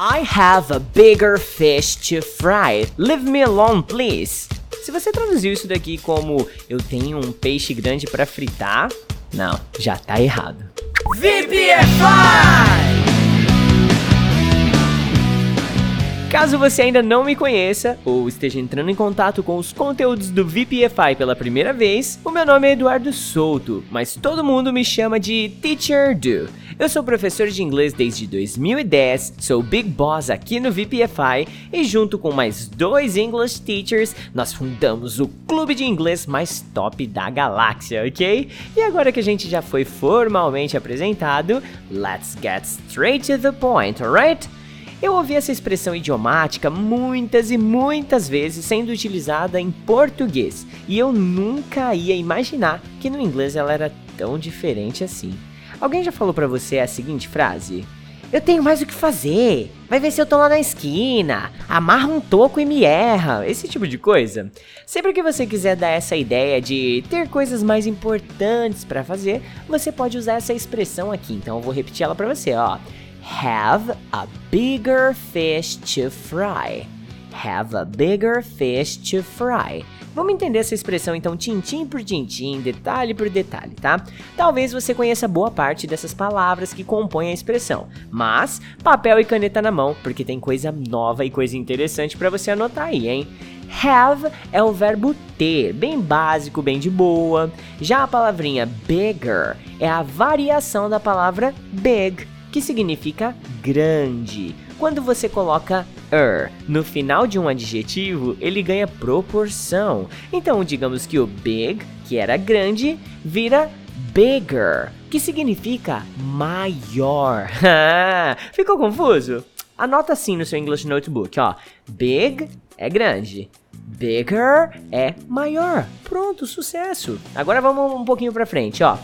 I have a bigger fish to fry. Leave me alone, please. Se você traduziu isso daqui como eu tenho um peixe grande para fritar, não, já tá errado. VPFI! Caso você ainda não me conheça ou esteja entrando em contato com os conteúdos do VPFI pela primeira vez, o meu nome é Eduardo Souto, mas todo mundo me chama de Teacher Do. Eu sou professor de inglês desde 2010, sou Big Boss aqui no VPFI e junto com mais dois English Teachers, nós fundamos o clube de inglês mais top da galáxia, ok? E agora que a gente já foi formalmente apresentado, let's get straight to the point, alright? Eu ouvi essa expressão idiomática muitas e muitas vezes sendo utilizada em português, e eu nunca ia imaginar que no inglês ela era tão diferente assim. Alguém já falou para você a seguinte frase? Eu tenho mais o que fazer. Vai ver se eu tô lá na esquina. Amarra um toco e me erra. Esse tipo de coisa. Sempre que você quiser dar essa ideia de ter coisas mais importantes para fazer, você pode usar essa expressão aqui. Então eu vou repetir ela para você, ó have a bigger fish to fry. Have a bigger fish to fry. Vamos entender essa expressão então tintim por tintim, detalhe por detalhe, tá? Talvez você conheça boa parte dessas palavras que compõem a expressão, mas papel e caneta na mão, porque tem coisa nova e coisa interessante para você anotar aí, hein? Have é o verbo ter, bem básico, bem de boa. Já a palavrinha bigger é a variação da palavra big que significa grande. Quando você coloca er no final de um adjetivo, ele ganha proporção. Então, digamos que o big, que era grande, vira bigger, que significa maior. Ficou confuso? Anota assim no seu English Notebook, ó. Big é grande. Bigger é maior. Pronto, sucesso. Agora vamos um pouquinho para frente, ó.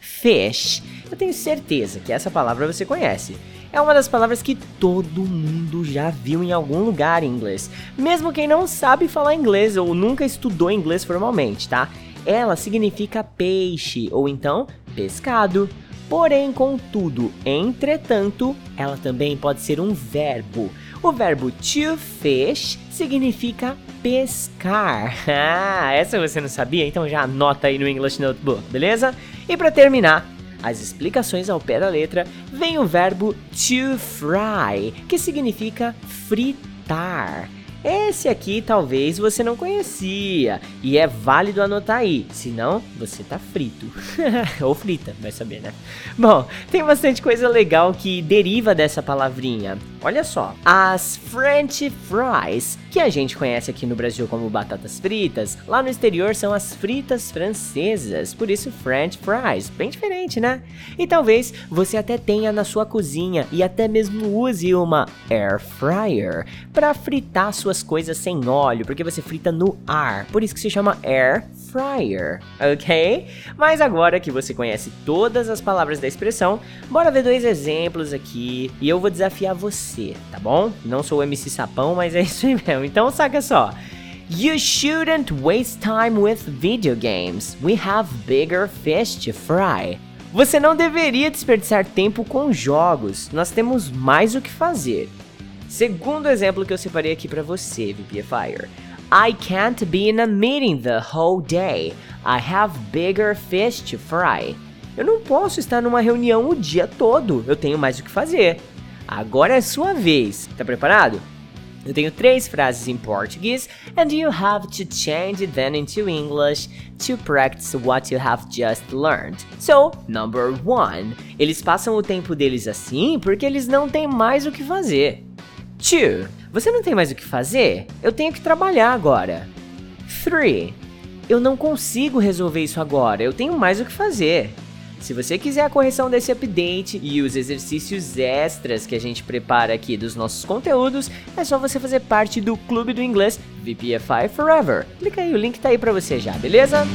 Fish eu tenho certeza que essa palavra você conhece. É uma das palavras que todo mundo já viu em algum lugar em inglês, mesmo quem não sabe falar inglês ou nunca estudou inglês formalmente, tá? Ela significa peixe ou então pescado. Porém, contudo, entretanto, ela também pode ser um verbo. O verbo to fish significa pescar. Ah, essa você não sabia? Então já anota aí no English Notebook, beleza? E para terminar, as explicações ao pé da letra, vem o verbo to fry, que significa fritar. Esse aqui talvez você não conhecia e é válido anotar aí, senão você tá frito. Ou frita, vai saber, né? Bom, tem bastante coisa legal que deriva dessa palavrinha. Olha só, as French fries, que a gente conhece aqui no Brasil como batatas fritas, lá no exterior são as fritas francesas, por isso French fries, bem diferente, né? E talvez você até tenha na sua cozinha e até mesmo use uma air fryer para fritar suas coisas sem óleo, porque você frita no ar, por isso que se chama air fryer, ok? Mas agora que você conhece todas as palavras da expressão, bora ver dois exemplos aqui e eu vou desafiar você, tá bom? Não sou o MC Sapão, mas é isso aí mesmo. Então saca só. You shouldn't waste time with video games. We have bigger fish to fry. Você não deveria desperdiçar tempo com jogos. Nós temos mais o que fazer. Segundo exemplo que eu separei aqui para você, VPFire. I can't be in a meeting the whole day. I have bigger fish to fry. Eu não posso estar numa reunião o dia todo. Eu tenho mais o que fazer. Agora é sua vez. Tá preparado? Eu tenho três frases em português and you have to change them into English to practice what you have just learned. So, number one, eles passam o tempo deles assim porque eles não têm mais o que fazer. Two, você não tem mais o que fazer? Eu tenho que trabalhar agora. 3. Eu não consigo resolver isso agora, eu tenho mais o que fazer. Se você quiser a correção desse update e os exercícios extras que a gente prepara aqui dos nossos conteúdos, é só você fazer parte do Clube do Inglês VPFI Forever. Clica aí, o link tá aí pra você já, beleza?